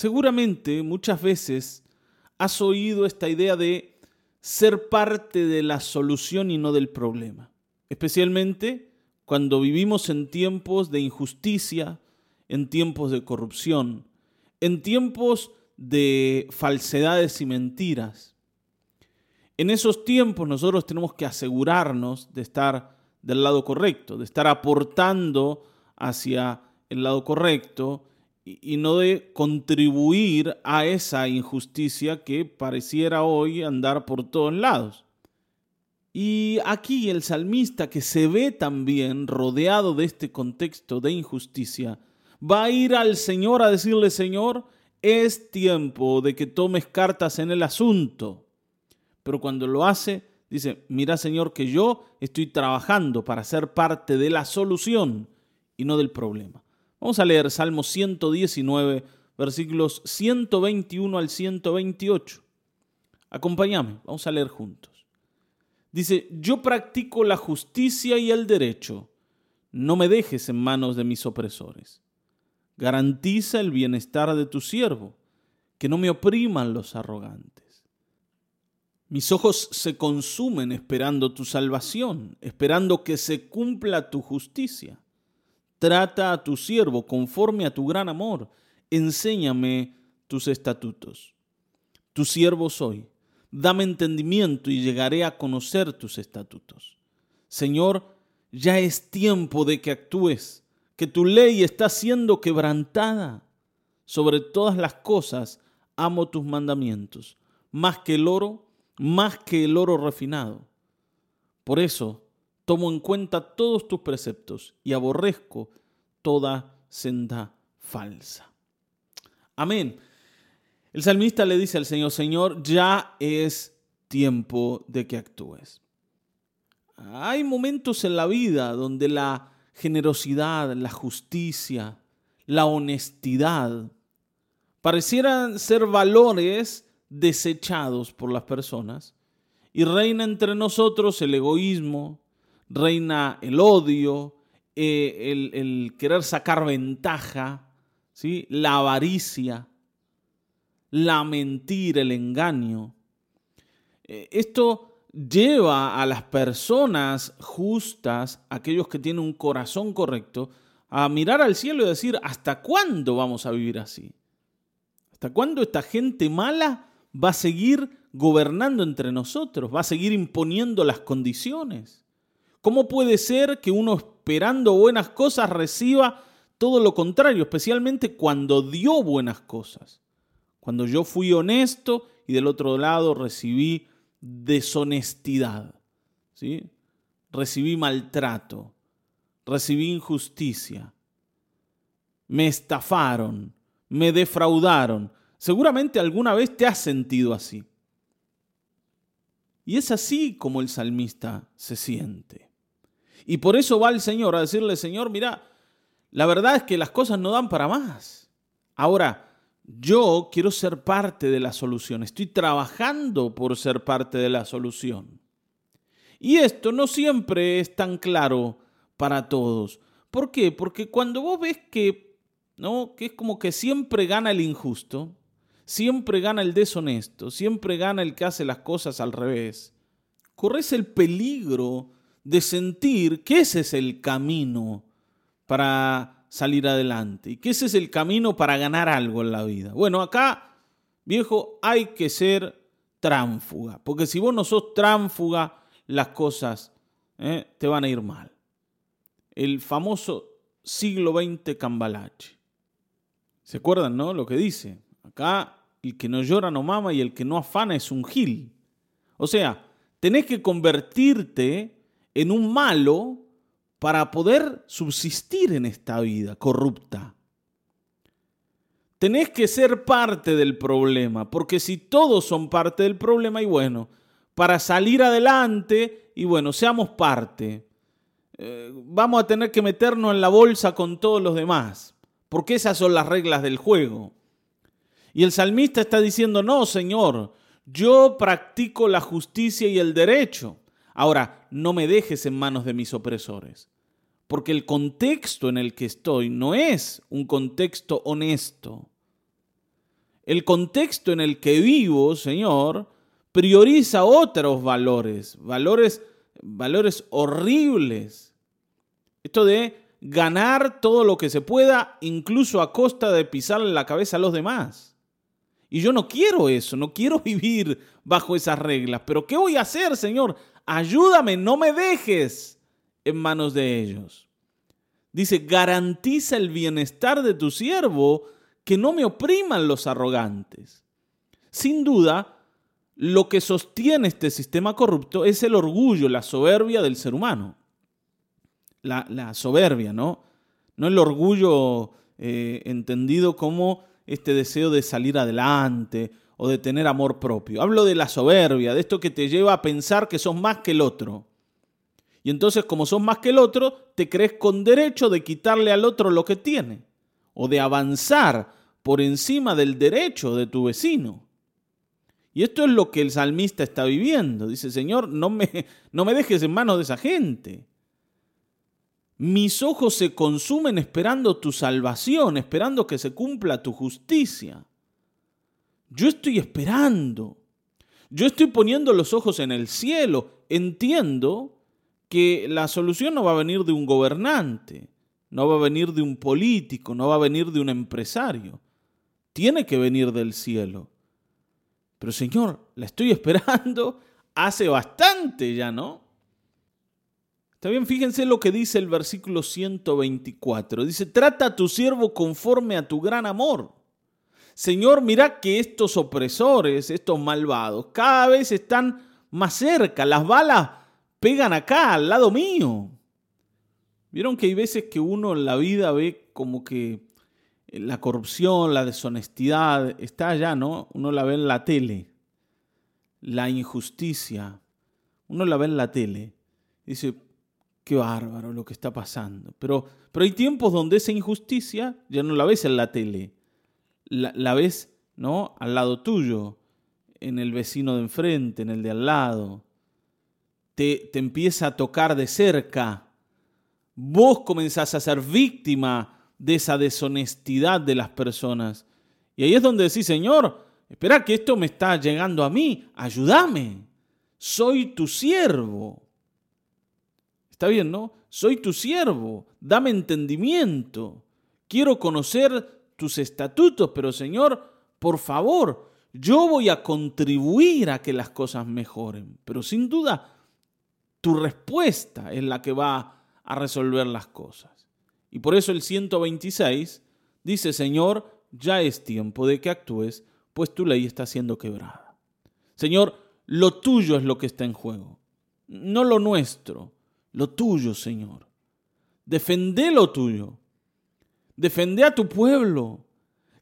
Seguramente muchas veces has oído esta idea de ser parte de la solución y no del problema, especialmente cuando vivimos en tiempos de injusticia, en tiempos de corrupción, en tiempos de falsedades y mentiras. En esos tiempos nosotros tenemos que asegurarnos de estar del lado correcto, de estar aportando hacia el lado correcto y, no de contribuir a esa injusticia que pareciera hoy andar por todos lados. Y aquí el salmista que se ve también rodeado de este contexto de injusticia, va a ir al Señor a decirle, Señor, es tiempo de que tomes cartas en el asunto. Pero cuando lo hace, dice, mira Señor que yo estoy trabajando para ser parte de la solución y no del problema. Vamos a leer Salmo 119, versículos 121 al 128. Acompáñame, vamos a leer juntos. Dice, yo practico la justicia y el derecho, no me dejes en manos de mis opresores. Garantiza el bienestar de tu siervo, que no me opriman los arrogantes. Mis ojos se consumen esperando tu salvación, esperando que se cumpla tu justicia. Trata a tu siervo conforme a tu gran amor. Enséñame tus estatutos. Tu siervo soy. Dame entendimiento y llegaré a conocer tus estatutos. Señor, ya es tiempo de que actúes, que tu ley está siendo quebrantada. Sobre todas las cosas amo tus mandamientos, más que el oro, más que el oro refinado. Por eso, tomo en cuenta todos tus preceptos y aborrezco toda senda falsa. Amén. El salmista le dice al Señor, Señor, ya es tiempo de que actúes. Hay momentos en la vida donde la generosidad, la justicia, la honestidad parecieran ser valores desechados por las personas y reina entre nosotros el egoísmo, reina el odio, eh, el, querer sacar ventaja, ¿sí? la avaricia, la mentira, el engaño. Eh, esto lleva a las personas justas, aquellos que tienen un corazón correcto, a mirar al cielo y decir, ¿hasta cuándo vamos a vivir así? ¿Hasta cuándo esta gente mala va a seguir gobernando entre nosotros? ¿Va a seguir imponiendo las condiciones? ¿Cómo puede ser que uno esperando buenas cosas reciba todo lo contrario, especialmente cuando dio buenas cosas? Cuando yo fui honesto y del otro lado recibí deshonestidad, ¿sí? recibí maltrato, recibí injusticia, me estafaron, me defraudaron. Seguramente alguna vez te has sentido así. Y es así como el salmista se siente. Y por eso va el Señor a decirle, Señor, mira, la verdad es que las cosas no dan para más. Ahora, yo quiero ser parte de la solución, estoy trabajando por ser parte de la solución. Y esto no siempre es tan claro para todos. ¿Por qué? Porque cuando vos ves que, ¿no? que es como que siempre gana el injusto, siempre gana el deshonesto, siempre gana el que hace las cosas al revés, corres el peligro de sentir que ese es el camino para salir adelante y que ese es el camino para ganar algo en la vida. Bueno, acá, viejo, hay que ser tránfuga, porque si vos no sos tránfuga, las cosas eh, te van a ir mal. El famoso siglo XX cambalache. ¿Se acuerdan, no? Lo que dice. Acá el que no llora no mama y el que no afana es un gil. O sea, tenés que convertirte en un malo para poder subsistir en esta vida corrupta. Tenés que ser parte del problema, porque si todos son parte del problema, y bueno, para salir adelante, y bueno, seamos parte, eh, vamos a tener que meternos en la bolsa con todos los demás, porque esas son las reglas del juego. Y el salmista está diciendo, no, Señor, yo practico la justicia y el derecho. Ahora, no me dejes en manos de mis opresores, porque el contexto en el que estoy no es un contexto honesto. El contexto en el que vivo, Señor, prioriza otros valores, valores, valores horribles. Esto de ganar todo lo que se pueda, incluso a costa de pisarle la cabeza a los demás. Y yo no quiero eso, no quiero vivir bajo esas reglas. Pero ¿qué voy a hacer, Señor? Ayúdame, no me dejes en manos de ellos. Dice, garantiza el bienestar de tu siervo, que no me opriman los arrogantes. Sin duda, lo que sostiene este sistema corrupto es el orgullo, la soberbia del ser humano. La, soberbia, ¿no? No el orgullo eh, entendido como este deseo de salir adelante o de tener amor propio. Hablo de la soberbia, de esto que te lleva a pensar que sos más que el otro. Y entonces, como sos más que el otro, te crees con derecho de quitarle al otro lo que tiene o de avanzar por encima del derecho de tu vecino. Y esto es lo que el salmista está viviendo. Dice, Señor, no me, no me dejes en manos de esa gente. Mis ojos se consumen esperando tu salvación, esperando que se cumpla tu justicia. Yo estoy esperando. Yo estoy poniendo los ojos en el cielo. Entiendo que la solución no va a venir de un gobernante, no va a venir de un político, no va a venir de un empresario. Tiene que venir del cielo. Pero Señor, la estoy esperando hace bastante ya, ¿no? Bien, fíjense lo que dice el versículo 124. Dice, trata a tu siervo conforme a tu gran amor. Señor, mira que estos opresores, estos malvados, cada vez están más cerca. Las balas pegan acá, al lado mío. Vieron que hay veces que uno en la vida ve como que la corrupción, la deshonestidad está allá, ¿no? Uno la ve en la tele. La injusticia, uno la ve en la tele. Dice, qué bárbaro lo que está pasando. Pero, pero hay tiempos donde esa injusticia ya no la ves en la tele. La, ves, ¿no? Al lado tuyo, en el vecino de enfrente, en el de al lado te, empieza a tocar de cerca. Vos comenzás a ser víctima de esa deshonestidad de las personas. Y ahí es donde decís, Señor, espera que esto me está llegando a mí, ayúdame. Soy tu siervo. Está bien, ¿no? Soy tu siervo, dame entendimiento. Quiero conocer tus estatutos, pero Señor, por favor, yo voy a contribuir a que las cosas mejoren. Pero sin duda, tu respuesta es la que va a resolver las cosas. Y por eso el 126 dice, Señor, ya es tiempo de que actúes, pues tu ley está siendo quebrada. Señor, lo tuyo es lo que está en juego, no lo nuestro, lo tuyo, Señor. Defende lo tuyo. Defende a tu pueblo.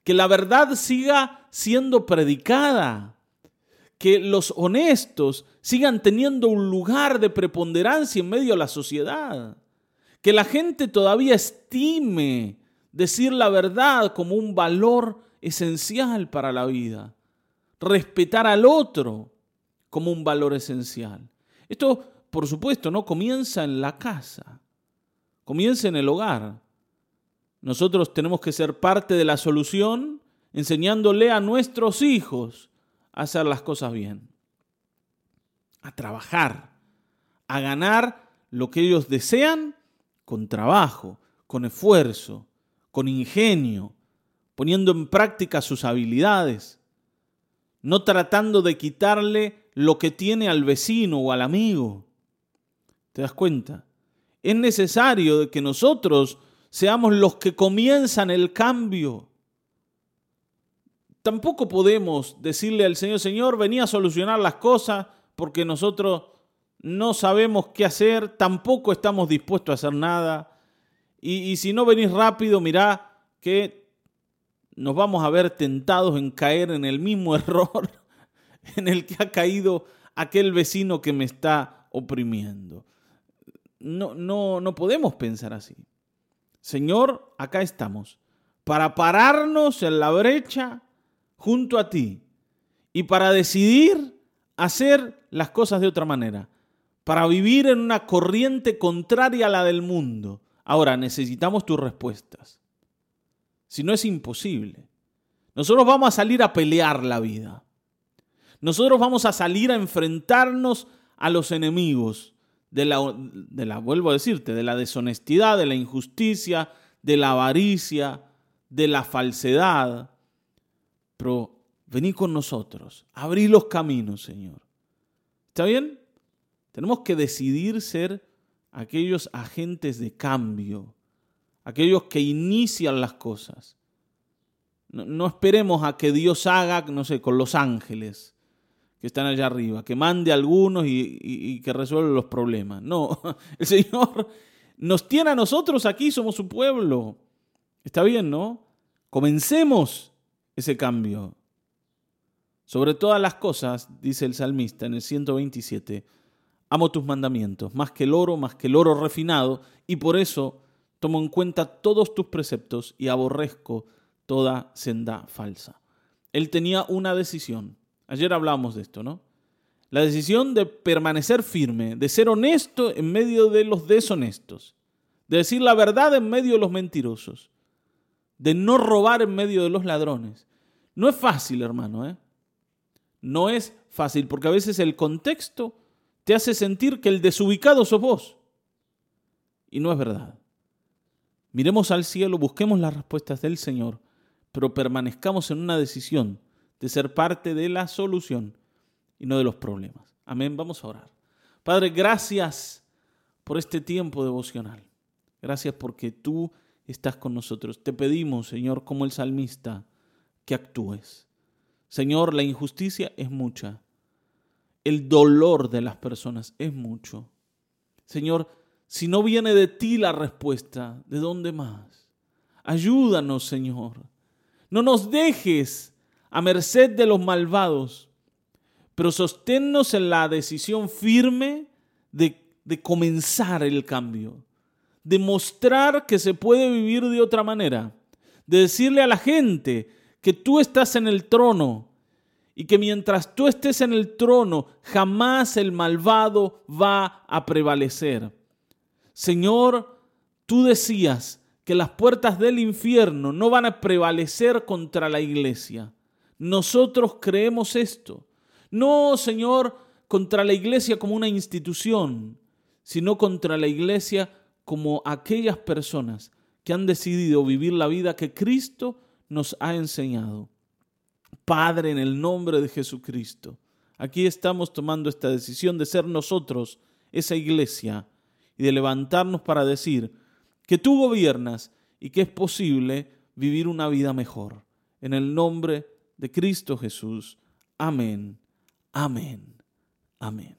Que la verdad siga siendo predicada que los honestos sigan teniendo un lugar de preponderancia en medio de la sociedad. Que la gente todavía estime decir la verdad como un valor esencial para la vida. Respetar al otro como un valor esencial. Esto, por supuesto, no comienza en la casa, comienza en el hogar. Nosotros tenemos que ser parte de la solución enseñándole a nuestros hijos hacer las cosas bien, a trabajar, a ganar lo que ellos desean con trabajo, con esfuerzo, con ingenio, poniendo en práctica sus habilidades, no tratando de quitarle lo que tiene al vecino o al amigo. ¿Te das cuenta? Es necesario que nosotros seamos los que comienzan el cambio tampoco podemos decirle al Señor, Señor, venía a solucionar las cosas porque nosotros no sabemos qué hacer, tampoco estamos dispuestos a hacer nada. Y, si no venís rápido, mirá que nos vamos a ver tentados en caer en el mismo error en el que ha caído aquel vecino que me está oprimiendo. No, no, no podemos pensar así. Señor, acá estamos, para pararnos en la brecha junto a ti y para decidir hacer las cosas de otra manera, para vivir en una corriente contraria a la del mundo. Ahora necesitamos tus respuestas. Si no es imposible. Nosotros vamos a salir a pelear la vida. Nosotros vamos a salir a enfrentarnos a los enemigos de la, de la, vuelvo a decirte, de la deshonestidad, de la injusticia, de la avaricia, de la falsedad. Pero vení con nosotros, abrí los caminos, Señor. ¿Está bien? Tenemos que decidir ser aquellos agentes de cambio, aquellos que inician las cosas. No, esperemos a que Dios haga, no sé, con los ángeles que están allá arriba, que mande a algunos y, que resuelva los problemas. No, el Señor nos tiene a nosotros aquí, somos su pueblo. Está bien, ¿no? Comencemos ese cambio. Sobre todas las cosas, dice el salmista en el 127, amo tus mandamientos, más que el oro, más que el oro refinado, y por eso tomo en cuenta todos tus preceptos y aborrezco toda senda falsa. Él tenía una decisión. Ayer hablamos de esto, ¿no? La decisión de permanecer firme, de ser honesto en medio de los deshonestos, de decir la verdad en medio de los mentirosos, de no robar en medio de los ladrones. No es fácil, hermano, ¿eh? No es fácil, porque a veces el contexto te hace sentir que el desubicado sos vos. Y no es verdad. Miremos al cielo, busquemos las respuestas del Señor pero permanezcamos en una decisión de ser parte de la solución y no de los problemas. Amén, vamos a orar. Padre, gracias por este tiempo devocional. Gracias porque tú estás con nosotros. Te pedimos, Señor, como el salmista, que actúes. Señor, la injusticia es mucha. El dolor de las personas es mucho. Señor, si no viene de ti la respuesta, ¿de dónde más? Ayúdanos, Señor, no nos dejes a merced de los malvados, pero sosténnos en la decisión firme de, de comenzar el cambio, de mostrar que se puede vivir de otra manera, de decirle a la gente que tú estás en el trono y que mientras tú estés en el trono, jamás el malvado va a prevalecer. Señor, tú decías que las puertas del infierno no van a prevalecer contra la iglesia. Nosotros creemos esto. No, Señor, contra la iglesia como una institución, sino contra la iglesia como aquellas personas que han decidido vivir la vida que Cristo nos ha enseñado. Padre, en el nombre de Jesucristo, aquí estamos tomando esta decisión de ser nosotros esa iglesia y de levantarnos para decir, que tú gobiernas y que es posible vivir una vida mejor. En el nombre de Cristo Jesús. Amén. Amén. Amén.